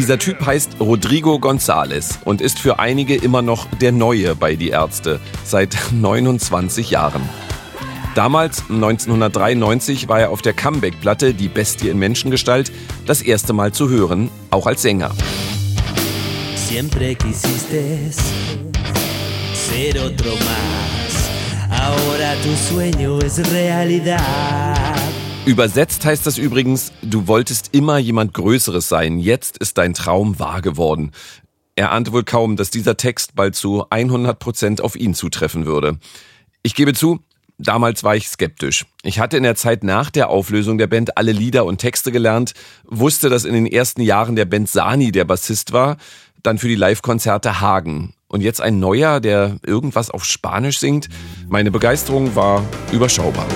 Dieser Typ heißt Rodrigo González und ist für einige immer noch der Neue bei Die Ärzte, seit 29 Jahren. Damals, 1993, war er auf der Comeback-Platte Die Bestie in Menschengestalt das erste Mal zu hören, auch als Sänger. Siempre quisiste ser otro más. Ahora tu sueño es realidad. Übersetzt heißt das übrigens, du wolltest immer jemand Größeres sein, jetzt ist dein Traum wahr geworden. Er ahnte wohl kaum, dass dieser Text bald zu 100 Prozent auf ihn zutreffen würde. Ich gebe zu, damals war ich skeptisch. Ich hatte in der Zeit nach der Auflösung der Band alle Lieder und Texte gelernt, wusste, dass in den ersten Jahren der Band Sani der Bassist war, dann für die Live-Konzerte Hagen. Und jetzt ein neuer, der irgendwas auf Spanisch singt. Meine Begeisterung war überschaubar.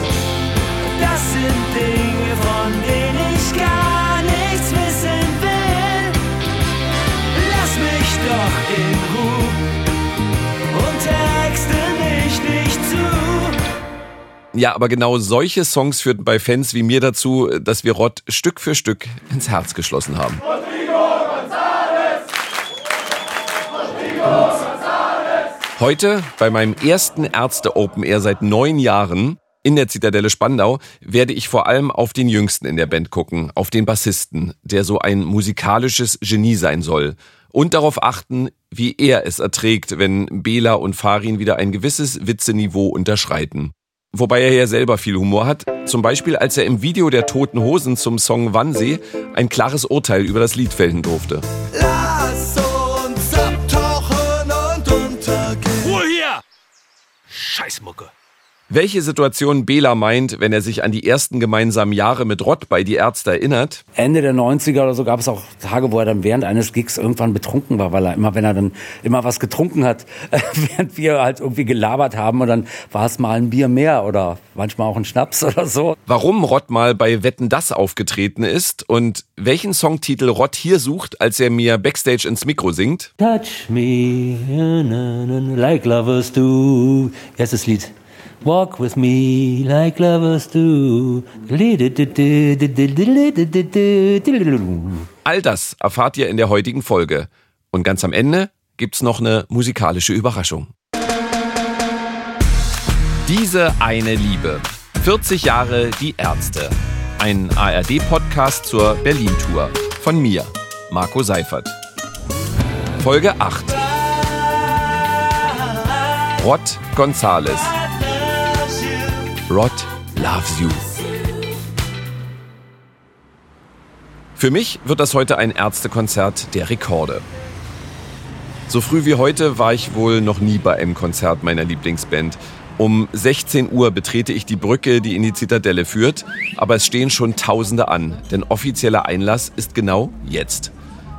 Doch in Ruhe und texte mich nicht zu. Ja, aber genau solche Songs führten bei Fans wie mir dazu, dass wir Rott Stück für Stück ins Herz geschlossen haben. Heute, bei meinem ersten Ärzte Open Air seit neun Jahren, in der Zitadelle Spandau werde ich vor allem auf den Jüngsten in der Band gucken, auf den Bassisten, der so ein musikalisches Genie sein soll. Und darauf achten, wie er es erträgt, wenn Bela und Farin wieder ein gewisses Witzeniveau unterschreiten. Wobei er ja selber viel Humor hat, zum Beispiel als er im Video der Toten Hosen zum Song Wannsee ein klares Urteil über das Lied fällen durfte. Lass uns abtauchen und untergehen. Ruhe hier! Scheißmucke. Welche Situation Bela meint, wenn er sich an die ersten gemeinsamen Jahre mit Rott bei Die Ärzte erinnert? Ende der 90er oder so gab es auch Tage, wo er dann während eines Gigs irgendwann betrunken war, weil er immer, wenn er dann immer was getrunken hat, während wir halt irgendwie gelabert haben und dann war es mal ein Bier mehr oder manchmal auch ein Schnaps oder so. Warum Rott mal bei Wetten das aufgetreten ist und welchen Songtitel Rott hier sucht, als er mir Backstage ins Mikro singt? Touch me like lovers do. Erstes Lied. Walk with me like lovers do. All das erfahrt ihr in der heutigen Folge. Und ganz am Ende gibt's noch eine musikalische Überraschung. Diese eine Liebe. 40 Jahre die Ärzte. Ein ARD-Podcast zur Berlin-Tour. Von mir, Marco Seifert. Folge 8. Rott Gonzales. Rod loves you. Für mich wird das heute ein Ärztekonzert der Rekorde. So früh wie heute war ich wohl noch nie bei einem Konzert meiner Lieblingsband. Um 16 Uhr betrete ich die Brücke, die in die Zitadelle führt, aber es stehen schon Tausende an, denn offizieller Einlass ist genau jetzt.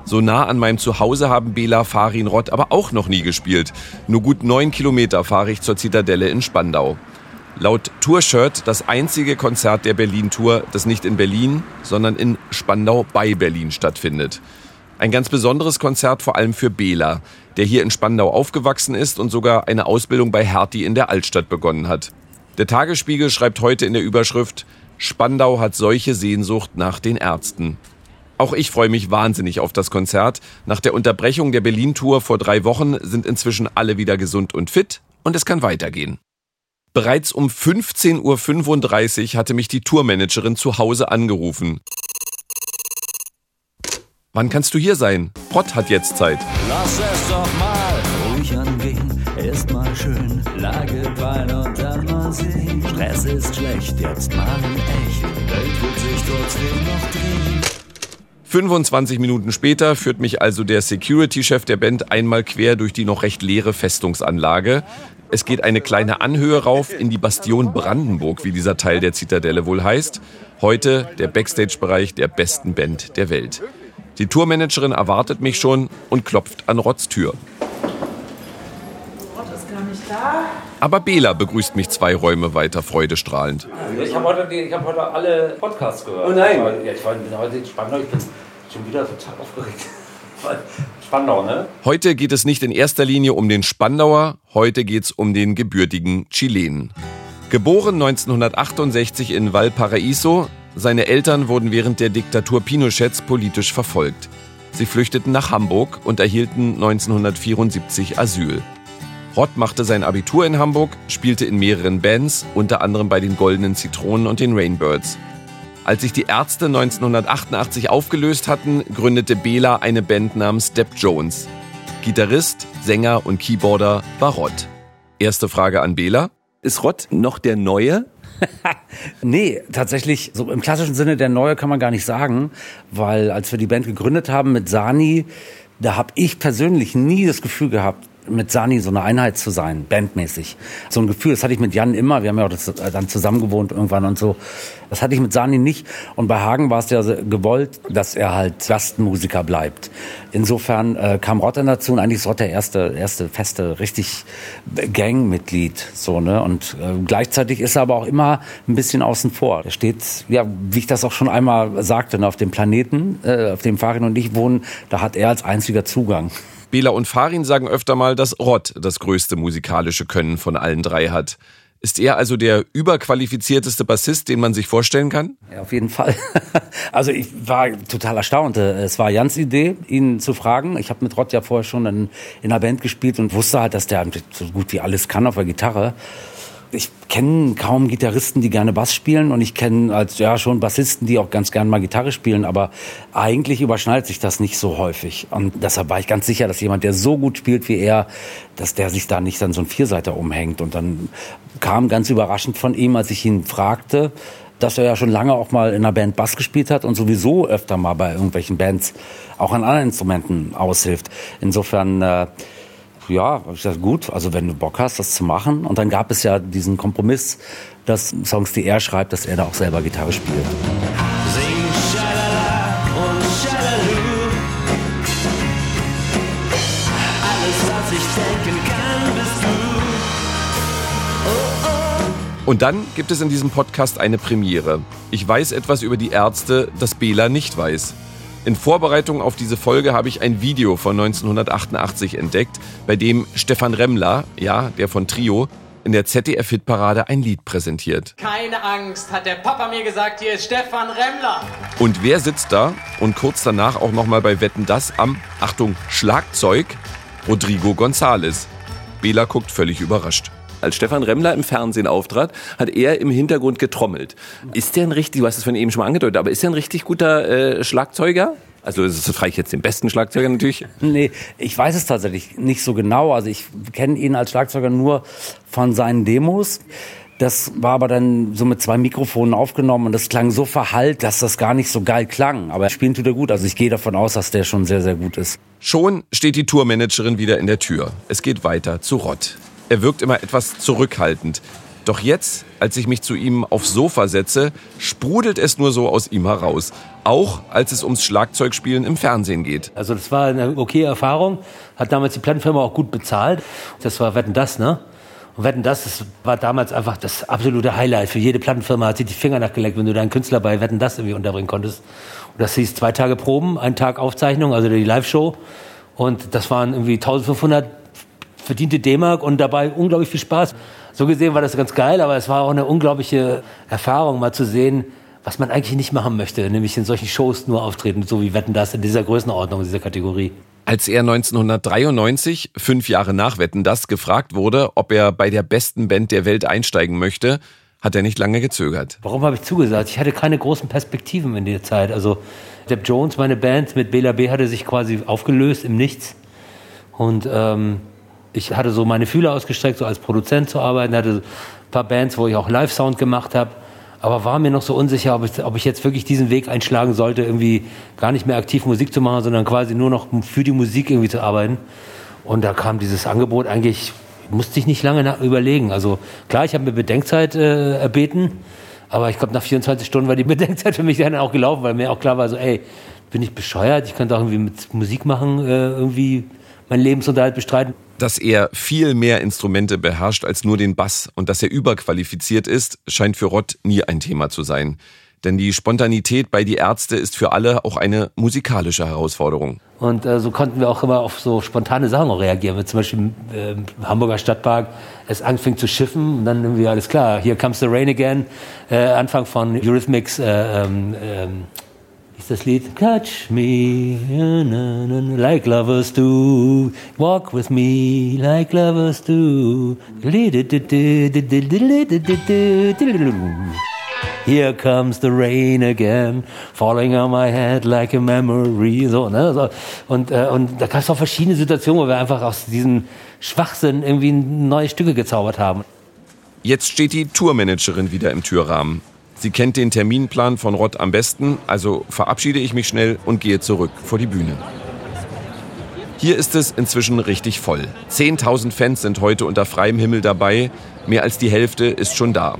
So nah an meinem Zuhause haben Bela Farin Rott aber auch noch nie gespielt. Nur gut neun Kilometer fahre ich zur Zitadelle in Spandau. Laut Tourshirt das einzige Konzert der Berlin-Tour, das nicht in Berlin, sondern in Spandau bei Berlin stattfindet. Ein ganz besonderes Konzert vor allem für Bela, der hier in Spandau aufgewachsen ist und sogar eine Ausbildung bei Hertie in der Altstadt begonnen hat. Der Tagesspiegel schreibt heute in der Überschrift, Spandau hat solche Sehnsucht nach den Ärzten. Auch ich freue mich wahnsinnig auf das Konzert. Nach der Unterbrechung der Berlin-Tour vor drei Wochen sind inzwischen alle wieder gesund und fit und es kann weitergehen. Bereits um 15.35 Uhr hatte mich die Tourmanagerin zu Hause angerufen. Wann kannst du hier sein? Pott hat jetzt Zeit. Lass es doch mal ruhig angehen, erst mal schön Lagebein und dann mal sehen. Stress ist schlecht, jetzt mal in echt. Welt wird sich trotzdem noch drehen. 25 Minuten später führt mich also der Security-Chef der Band einmal quer durch die noch recht leere Festungsanlage. Es geht eine kleine Anhöhe rauf in die Bastion Brandenburg, wie dieser Teil der Zitadelle wohl heißt. Heute der Backstage-Bereich der besten Band der Welt. Die Tourmanagerin erwartet mich schon und klopft an Rotts Tür. Rott ist gar nicht da. Aber Bela begrüßt mich zwei Räume weiter freudestrahlend. Ich habe heute, hab heute alle Podcasts gehört. Oh nein. Ja, ich war, bin heute spannend. Ich bin schon wieder total aufgeregt. Spandau, ne? Heute geht es nicht in erster Linie um den Spandauer, heute geht es um den gebürtigen Chilenen. Geboren 1968 in Valparaiso, seine Eltern wurden während der Diktatur Pinochets politisch verfolgt. Sie flüchteten nach Hamburg und erhielten 1974 Asyl. Rott machte sein Abitur in Hamburg, spielte in mehreren Bands, unter anderem bei den Goldenen Zitronen und den Rainbirds. Als sich die Ärzte 1988 aufgelöst hatten, gründete Bela eine Band namens Depp Jones. Gitarrist, Sänger und Keyboarder war Rott. Erste Frage an Bela. Ist Rott noch der Neue? nee, tatsächlich, so im klassischen Sinne der Neue kann man gar nicht sagen, weil als wir die Band gegründet haben mit Sani, da habe ich persönlich nie das Gefühl gehabt, mit Sani so eine Einheit zu sein, bandmäßig. So ein Gefühl, das hatte ich mit Jan immer. Wir haben ja auch das, äh, dann zusammen gewohnt irgendwann und so. Das hatte ich mit Sani nicht. Und bei Hagen war es ja gewollt, dass er halt Gastmusiker bleibt. Insofern äh, kam Rotter dazu und eigentlich ist Rott der erste, erste feste, richtig Gangmitglied. So, ne? Und äh, gleichzeitig ist er aber auch immer ein bisschen außen vor. Er steht, ja, wie ich das auch schon einmal sagte, ne, auf dem Planeten, äh, auf dem Farin und ich wohnen, da hat er als einziger Zugang. Bela und Farin sagen öfter mal, dass Rott das größte musikalische Können von allen drei hat. Ist er also der überqualifizierteste Bassist, den man sich vorstellen kann? Ja, auf jeden Fall. Also ich war total erstaunt. Es war Jans Idee, ihn zu fragen. Ich habe mit Rott ja vorher schon in, in einer Band gespielt und wusste halt, dass der so gut wie alles kann auf der Gitarre ich kenne kaum Gitarristen, die gerne Bass spielen. Und ich kenne als ja schon Bassisten, die auch ganz gerne mal Gitarre spielen, aber eigentlich überschneidet sich das nicht so häufig. Und deshalb war ich ganz sicher, dass jemand, der so gut spielt wie er, dass der sich da nicht dann so ein Vierseiter umhängt. Und dann kam ganz überraschend von ihm, als ich ihn fragte, dass er ja schon lange auch mal in einer Band Bass gespielt hat und sowieso öfter mal bei irgendwelchen Bands auch an anderen Instrumenten aushilft. Insofern äh, ja, ich gesagt, gut, also wenn du Bock hast, das zu machen. Und dann gab es ja diesen Kompromiss, dass Songs, die er schreibt, dass er da auch selber Gitarre spielt. Sing Schalala und Schalalu. Alles, was ich denken kann, bist du. Oh, oh. Und dann gibt es in diesem Podcast eine Premiere. Ich weiß etwas über die Ärzte, das Bela nicht weiß. In Vorbereitung auf diese Folge habe ich ein Video von 1988 entdeckt, bei dem Stefan Remmler, ja, der von Trio, in der ZDF-Hitparade ein Lied präsentiert. Keine Angst, hat der Papa mir gesagt, hier ist Stefan Remmler. Und wer sitzt da und kurz danach auch nochmal bei Wetten das am, Achtung, Schlagzeug? Rodrigo González. Bela guckt völlig überrascht als Stefan Remmler im Fernsehen auftrat, hat er im Hintergrund getrommelt. Ist der ein richtig, du hast es von eben schon mal angedeutet, aber ist der ein richtig guter äh, Schlagzeuger? Also das frage ich jetzt den besten Schlagzeuger natürlich. Nee, ich weiß es tatsächlich nicht so genau. Also ich kenne ihn als Schlagzeuger nur von seinen Demos. Das war aber dann so mit zwei Mikrofonen aufgenommen und das klang so verhallt, dass das gar nicht so geil klang. Aber spielen tut er gut. Also ich gehe davon aus, dass der schon sehr, sehr gut ist. Schon steht die Tourmanagerin wieder in der Tür. Es geht weiter zu Rott. Er wirkt immer etwas zurückhaltend. Doch jetzt, als ich mich zu ihm aufs Sofa setze, sprudelt es nur so aus ihm heraus. Auch als es ums Schlagzeugspielen im Fernsehen geht. Also das war eine okay Erfahrung. Hat damals die Plattenfirma auch gut bezahlt. Das war Wetten das, ne? Und Wetten das, das war damals einfach das absolute Highlight. Für jede Plattenfirma hat sich die Finger nachgeleckt, wenn du deinen Künstler bei Wetten das irgendwie unterbringen konntest. Und das hieß zwei Tage Proben, ein Tag Aufzeichnung, also die Live-Show. Und das waren irgendwie 1500 verdiente D-Mark und dabei unglaublich viel Spaß. So gesehen war das ganz geil, aber es war auch eine unglaubliche Erfahrung, mal zu sehen, was man eigentlich nicht machen möchte, nämlich in solchen Shows nur auftreten, so wie Wetten das in dieser Größenordnung, in dieser Kategorie. Als er 1993, fünf Jahre nach Wetten das, gefragt wurde, ob er bei der besten Band der Welt einsteigen möchte, hat er nicht lange gezögert. Warum habe ich zugesagt? Ich hatte keine großen Perspektiven in der Zeit. Also Depp Jones, meine Band mit Bela B, hatte sich quasi aufgelöst im Nichts. Und ähm, ich hatte so meine Fühler ausgestreckt, so als Produzent zu arbeiten, hatte ein paar Bands, wo ich auch Live-Sound gemacht habe, aber war mir noch so unsicher, ob ich, ob ich jetzt wirklich diesen Weg einschlagen sollte, irgendwie gar nicht mehr aktiv Musik zu machen, sondern quasi nur noch für die Musik irgendwie zu arbeiten. Und da kam dieses Angebot eigentlich, musste ich nicht lange überlegen. Also klar, ich habe mir Bedenkzeit äh, erbeten, aber ich glaube, nach 24 Stunden war die Bedenkzeit für mich dann auch gelaufen, weil mir auch klar war, so, ey, bin ich bescheuert, ich könnte auch irgendwie mit Musik machen, äh, irgendwie meinen Lebensunterhalt bestreiten dass er viel mehr Instrumente beherrscht als nur den Bass und dass er überqualifiziert ist, scheint für Rott nie ein Thema zu sein. Denn die Spontanität bei die Ärzte ist für alle auch eine musikalische Herausforderung. Und äh, so konnten wir auch immer auf so spontane Sachen reagieren. Wenn zum Beispiel äh, im Hamburger Stadtpark es anfing zu schiffen, und dann irgendwie alles klar, hier comes the rain again, äh, Anfang von Eurythmics, äh, ähm, ähm, ist das Lied Touch me like lovers do, walk with me like lovers do. Here comes the rain again, falling on my head like a memory. So, ne? Und, äh, und da gab es auch verschiedene Situationen, wo wir einfach aus diesem Schwachsinn irgendwie neue Stücke gezaubert haben. Jetzt steht die Tourmanagerin wieder im Türrahmen. Sie kennt den Terminplan von Rott am besten, also verabschiede ich mich schnell und gehe zurück vor die Bühne. Hier ist es inzwischen richtig voll. 10.000 Fans sind heute unter freiem Himmel dabei. Mehr als die Hälfte ist schon da.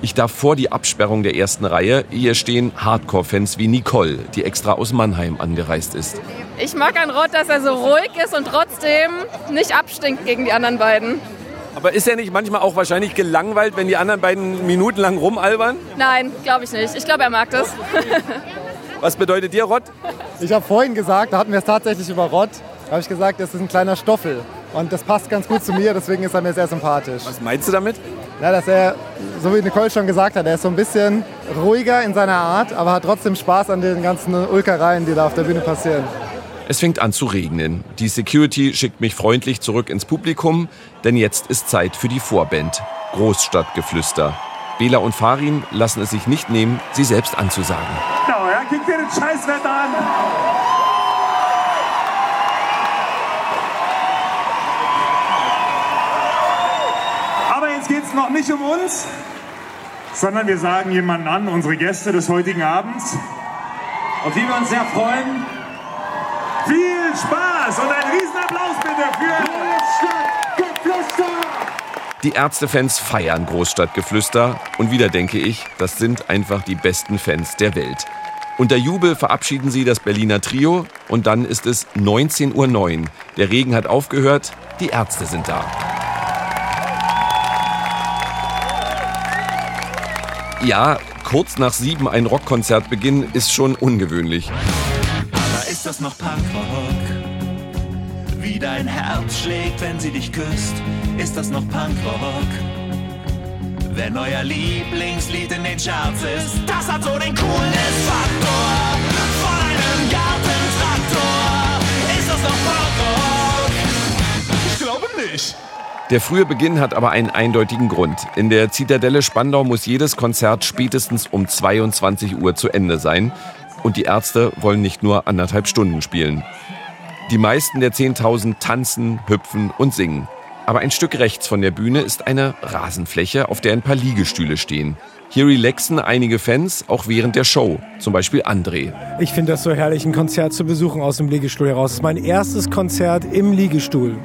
Ich darf vor die Absperrung der ersten Reihe. Hier stehen Hardcore-Fans wie Nicole, die extra aus Mannheim angereist ist. Ich mag an Rott, dass er so ruhig ist und trotzdem nicht abstinkt gegen die anderen beiden. Aber ist er nicht manchmal auch wahrscheinlich gelangweilt, wenn die anderen beiden minutenlang rumalbern? Nein, glaube ich nicht. Ich glaube, er mag das. Was bedeutet dir Rott? Ich habe vorhin gesagt, da hatten wir es tatsächlich über Rott, habe ich gesagt, das ist ein kleiner Stoffel. Und das passt ganz gut zu mir, deswegen ist er mir sehr sympathisch. Was meinst du damit? Ja, dass er, so wie Nicole schon gesagt hat, er ist so ein bisschen ruhiger in seiner Art, aber hat trotzdem Spaß an den ganzen Ulkereien, die da auf der Bühne passieren. Es fängt an zu regnen. Die Security schickt mich freundlich zurück ins Publikum, denn jetzt ist Zeit für die Vorband. Großstadtgeflüster. Bela und Farin lassen es sich nicht nehmen, sie selbst anzusagen. Genau, ja, kick dir den Scheißwetter an. Aber jetzt geht es noch nicht um uns, sondern wir sagen jemanden an, unsere Gäste des heutigen Abends, auf die wir uns sehr freuen. Viel Spaß und ein Riesenapplaus bitte für Großstadtgeflüster! Die Ärztefans feiern Großstadtgeflüster und wieder denke ich, das sind einfach die besten Fans der Welt. Unter Jubel verabschieden sie das Berliner Trio und dann ist es 19.09 Uhr. Der Regen hat aufgehört, die Ärzte sind da. Ja, kurz nach sieben ein Rockkonzert beginnen ist schon ungewöhnlich. Das noch Punkrock? Wie dein Herz schlägt, wenn sie dich küsst, ist das noch Punkrock? Wenn euer Lieblingslied in den Charts ist, das hat so den Coolness-Faktor. Von einem Gartentraktor, ist das noch Punkrock? Ich glaube nicht. Der frühe Beginn hat aber einen eindeutigen Grund. In der Zitadelle Spandau muss jedes Konzert spätestens um 22 Uhr zu Ende sein. Und die Ärzte wollen nicht nur anderthalb Stunden spielen. Die meisten der 10.000 tanzen, hüpfen und singen. Aber ein Stück rechts von der Bühne ist eine Rasenfläche, auf der ein paar Liegestühle stehen. Hier relaxen einige Fans auch während der Show, zum Beispiel André. Ich finde das so herrlich, ein Konzert zu besuchen aus dem Liegestuhl heraus. Das ist mein erstes Konzert im Liegestuhl.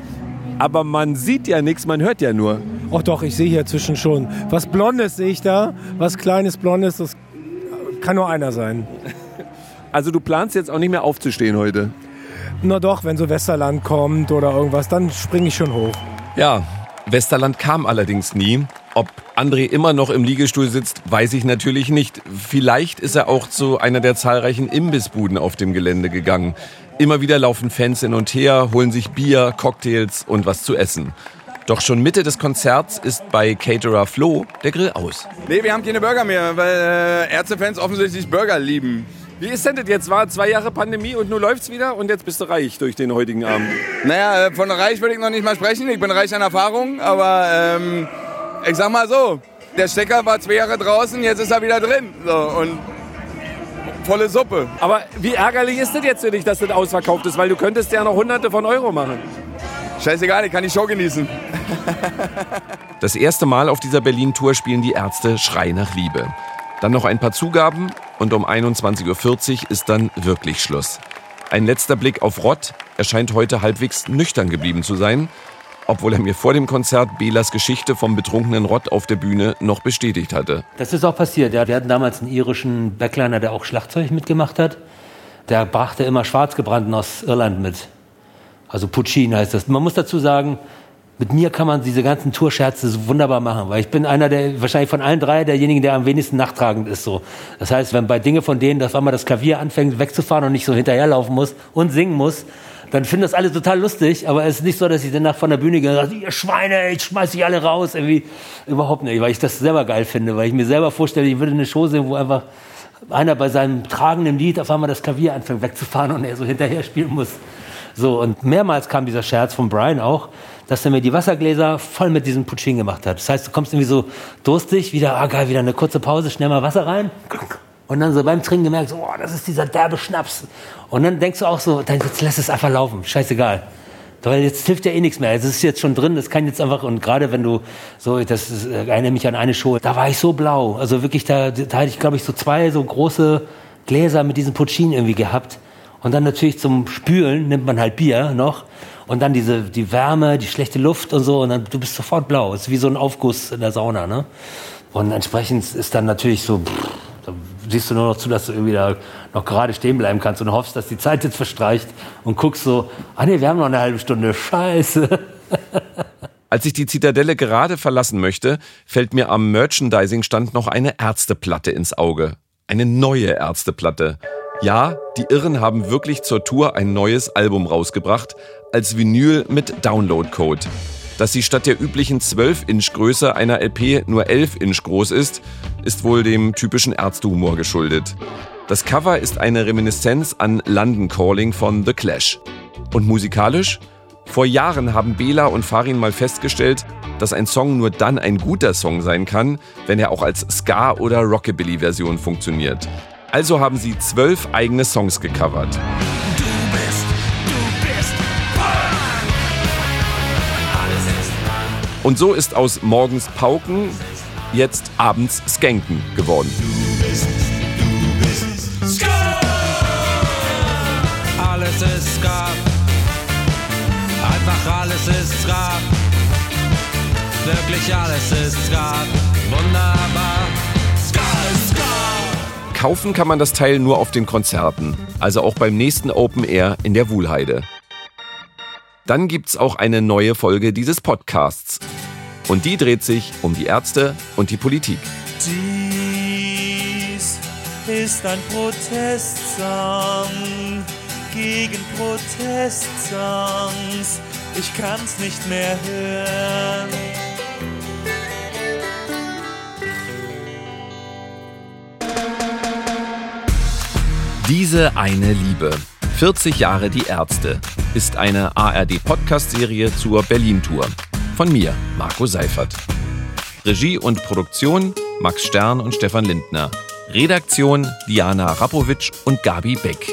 Aber man sieht ja nichts, man hört ja nur. Ach doch, ich sehe hier zwischen schon. Was Blondes sehe ich da, was Kleines Blondes, das kann nur einer sein. Also du planst jetzt auch nicht mehr aufzustehen heute? Na doch, wenn so Westerland kommt oder irgendwas, dann springe ich schon hoch. Ja, Westerland kam allerdings nie. Ob André immer noch im Liegestuhl sitzt, weiß ich natürlich nicht. Vielleicht ist er auch zu einer der zahlreichen Imbissbuden auf dem Gelände gegangen. Immer wieder laufen Fans hin und her, holen sich Bier, Cocktails und was zu essen. Doch schon Mitte des Konzerts ist bei Caterer Flo der Grill aus. Nee, wir haben keine Burger mehr, weil äh, Ärztefans offensichtlich Burger lieben. Wie ist denn das jetzt? War zwei Jahre Pandemie und nun läuft's wieder und jetzt bist du reich durch den heutigen Abend. Naja, äh, von reich würde ich noch nicht mal sprechen. Ich bin reich an Erfahrung, aber ähm, ich sag mal so, der Stecker war zwei Jahre draußen, jetzt ist er wieder drin. So, und volle Suppe. Aber wie ärgerlich ist das jetzt für dich, dass das ausverkauft ist? Weil du könntest ja noch hunderte von Euro machen. Scheißegal, ich kann die Show genießen. Das erste Mal auf dieser Berlin-Tour spielen die Ärzte Schrei nach Liebe. Dann noch ein paar Zugaben und um 21.40 Uhr ist dann wirklich Schluss. Ein letzter Blick auf Rott. Er scheint heute halbwegs nüchtern geblieben zu sein, obwohl er mir vor dem Konzert Belas Geschichte vom betrunkenen Rott auf der Bühne noch bestätigt hatte. Das ist auch passiert. Ja, wir hatten damals einen irischen Backliner, der auch Schlagzeug mitgemacht hat. Der brachte immer Schwarzgebrannten aus Irland mit. Also Puccin heißt das. Man muss dazu sagen, mit mir kann man diese ganzen Tourscherze so wunderbar machen, weil ich bin einer der, wahrscheinlich von allen drei, derjenigen, der am wenigsten nachtragend ist, so. Das heißt, wenn bei Dinge von denen, dass einmal das Klavier anfängt wegzufahren und nicht so hinterherlaufen muss und singen muss, dann finden das alle total lustig, aber es ist nicht so, dass ich danach von der Bühne gehe und sage, ihr Schweine, ich schmeiß dich alle raus, irgendwie. Überhaupt nicht, weil ich das selber geil finde, weil ich mir selber vorstelle, ich würde eine Show sehen, wo einfach einer bei seinem tragenden Lied auf einmal das Klavier anfängt wegzufahren und er so hinterher spielen muss. So, und mehrmals kam dieser Scherz von Brian auch, dass er mir die Wassergläser voll mit diesem Puccin gemacht hat. Das heißt, du kommst irgendwie so durstig, wieder, ah geil, wieder eine kurze Pause, schnell mal Wasser rein. Und dann so beim Trinken gemerkt, oh, das ist dieser derbe Schnaps. Und dann denkst du auch so, dann jetzt lass es einfach laufen, scheißegal. Weil jetzt hilft ja eh nichts mehr. Es ist jetzt schon drin, das kann jetzt einfach, und gerade wenn du so, das ist, äh, erinnere mich an eine Show, da war ich so blau. Also wirklich, da, da hatte ich, glaube ich, so zwei so große Gläser mit diesem Puccin irgendwie gehabt. Und dann natürlich zum Spülen nimmt man halt Bier noch. Und dann diese, die Wärme, die schlechte Luft und so. Und dann, du bist sofort blau. Es ist wie so ein Aufguss in der Sauna, ne? Und entsprechend ist dann natürlich so, pff, da siehst du nur noch zu, dass du irgendwie da noch gerade stehen bleiben kannst und hoffst, dass die Zeit jetzt verstreicht und guckst so, ah nee, wir haben noch eine halbe Stunde, scheiße. Als ich die Zitadelle gerade verlassen möchte, fällt mir am Merchandising-Stand noch eine Ärzteplatte ins Auge. Eine neue Ärzteplatte. Ja, die Irren haben wirklich zur Tour ein neues Album rausgebracht, als Vinyl mit Download-Code. Dass sie statt der üblichen 12-Inch-Größe einer LP nur 11-Inch groß ist, ist wohl dem typischen Ärztehumor geschuldet. Das Cover ist eine Reminiszenz an London Calling von The Clash. Und musikalisch? Vor Jahren haben Bela und Farin mal festgestellt, dass ein Song nur dann ein guter Song sein kann, wenn er auch als Ska- oder Rockabilly-Version funktioniert. Also haben sie zwölf eigene Songs gecovert. Und so ist aus morgens Pauken jetzt abends Skanken geworden. Alles ist Ska. Einfach alles ist Ska. Wirklich alles ist Ska. Wunderbar. Kaufen kann man das Teil nur auf den Konzerten, also auch beim nächsten Open Air in der Wuhlheide. Dann gibt's auch eine neue Folge dieses Podcasts. Und die dreht sich um die Ärzte und die Politik. Dies ist ein Protestsong gegen Protestsongs. Ich kann's nicht mehr hören. Diese eine Liebe. 40 Jahre die Ärzte ist eine ARD-Podcast-Serie zur Berlin-Tour. Von mir, Marco Seifert. Regie und Produktion Max Stern und Stefan Lindner. Redaktion Diana Rapowitsch und Gabi Beck.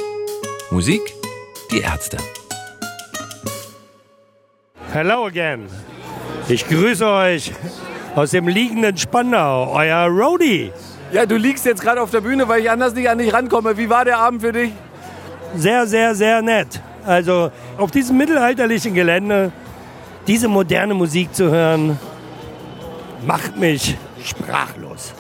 Musik Die Ärzte. Hello again. Ich grüße euch aus dem liegenden Spandau, euer Roadie. Ja, du liegst jetzt gerade auf der Bühne, weil ich anders nicht an dich rankomme. Wie war der Abend für dich? Sehr, sehr, sehr nett. Also auf diesem mittelalterlichen Gelände diese moderne Musik zu hören, macht mich sprachlos.